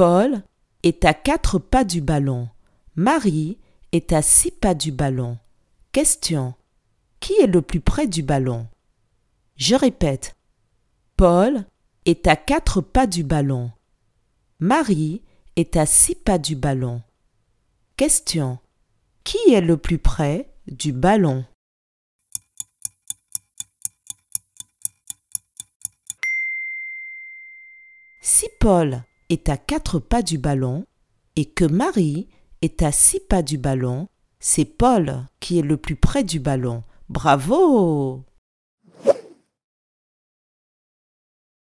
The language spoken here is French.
Paul est à quatre pas du ballon. Marie est à six pas du ballon. Question. Qui est le plus près du ballon? Je répète. Paul est à quatre pas du ballon. Marie est à six pas du ballon. Question. Qui est le plus près du ballon? Si Paul est à quatre pas du ballon et que Marie est à six pas du ballon, c'est Paul qui est le plus près du ballon. Bravo